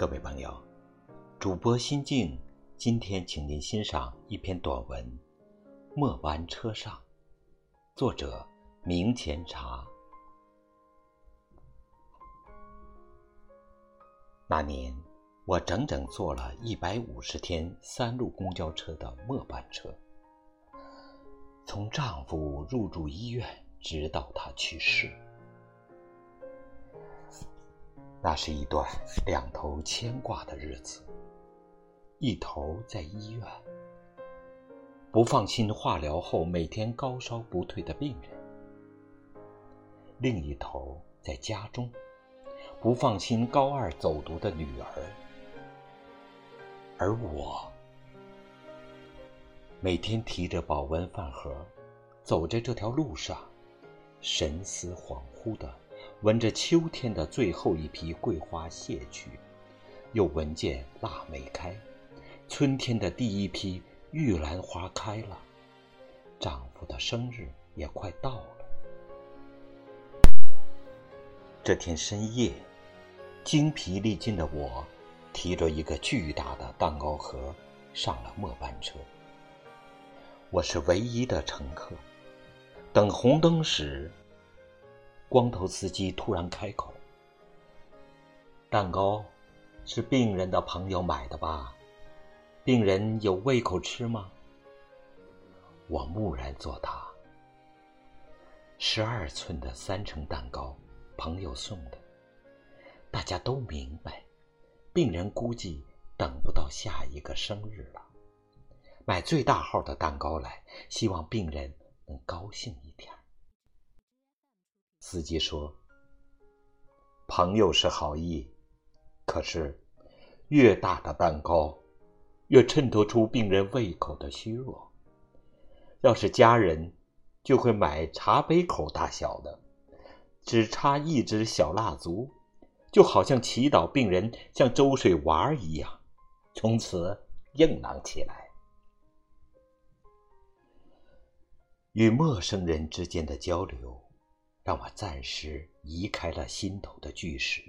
各位朋友，主播心静，今天请您欣赏一篇短文《末班车上》，作者明前茶。那年，我整整坐了一百五十天三路公交车的末班车，从丈夫入住医院直到他去世。那是一段两头牵挂的日子，一头在医院，不放心化疗后每天高烧不退的病人；另一头在家中，不放心高二走读的女儿。而我，每天提着保温饭盒，走在这条路上，神思恍惚的。闻着秋天的最后一批桂花谢去，又闻见腊梅开，春天的第一批玉兰花开了，丈夫的生日也快到了。这天深夜，精疲力尽的我，提着一个巨大的蛋糕盒上了末班车。我是唯一的乘客，等红灯时。光头司机突然开口：“蛋糕是病人的朋友买的吧？病人有胃口吃吗？”我木然作答：“十二寸的三层蛋糕，朋友送的。大家都明白，病人估计等不到下一个生日了，买最大号的蛋糕来，希望病人能高兴一点。”司机说：“朋友是好意，可是越大的蛋糕，越衬托出病人胃口的虚弱。要是家人，就会买茶杯口大小的，只插一支小蜡烛，就好像祈祷病人像周水娃一样，从此硬朗起来。与陌生人之间的交流。”让我暂时移开了心头的巨石。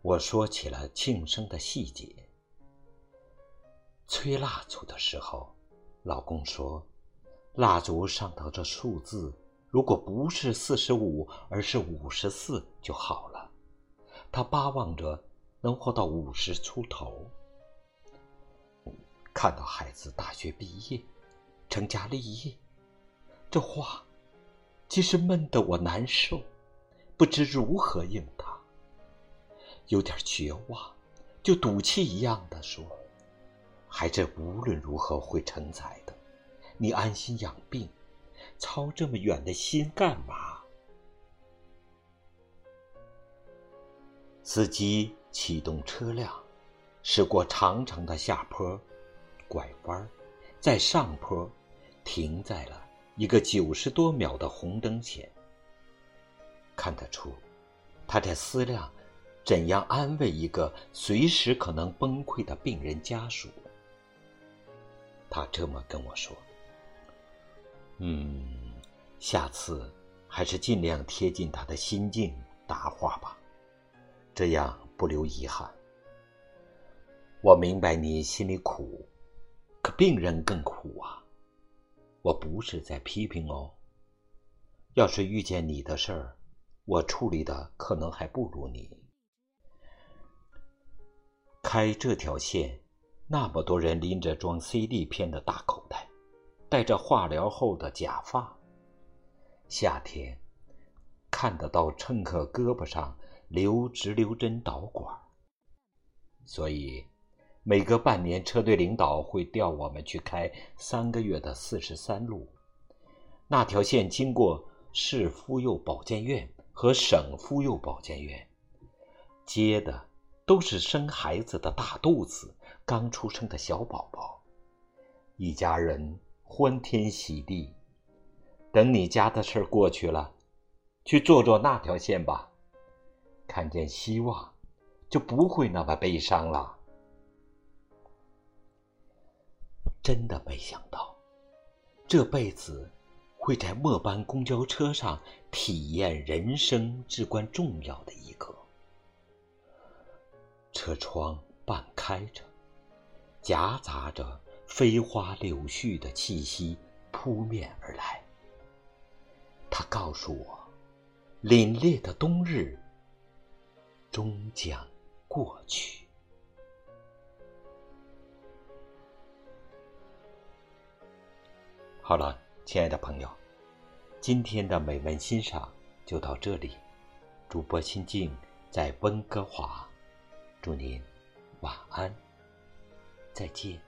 我说起了庆生的细节。吹蜡烛的时候，老公说：“蜡烛上头这数字，如果不是四十五，而是五十四就好了。”他巴望着能活到五十出头。看到孩子大学毕业、成家立业，这话。其实闷得我难受，不知如何应他。有点绝望，就赌气一样的说：“孩子无论如何会成才的，你安心养病，操这么远的心干嘛？”司机启动车辆，驶过长长的下坡，拐弯，在上坡，停在了。一个九十多秒的红灯前，看得出，他在思量怎样安慰一个随时可能崩溃的病人家属。他这么跟我说：“嗯，下次还是尽量贴近他的心境答话吧，这样不留遗憾。我明白你心里苦，可病人更苦啊。”我不是在批评哦。要是遇见你的事儿，我处理的可能还不如你。开这条线，那么多人拎着装 CD 片的大口袋，戴着化疗后的假发。夏天看得到乘客胳膊上留直流针导管，所以。每隔半年，车队领导会调我们去开三个月的四十三路。那条线经过市妇幼保健院和省妇幼保健院，接的都是生孩子的大肚子、刚出生的小宝宝，一家人欢天喜地。等你家的事儿过去了，去坐坐那条线吧，看见希望，就不会那么悲伤了。真的没想到，这辈子会在末班公交车上体验人生至关重要的一刻。车窗半开着，夹杂着飞花柳絮的气息扑面而来。他告诉我，凛冽的冬日终将过去。好了，亲爱的朋友，今天的美文欣赏就到这里。主播心静在温哥华。祝您晚安，再见。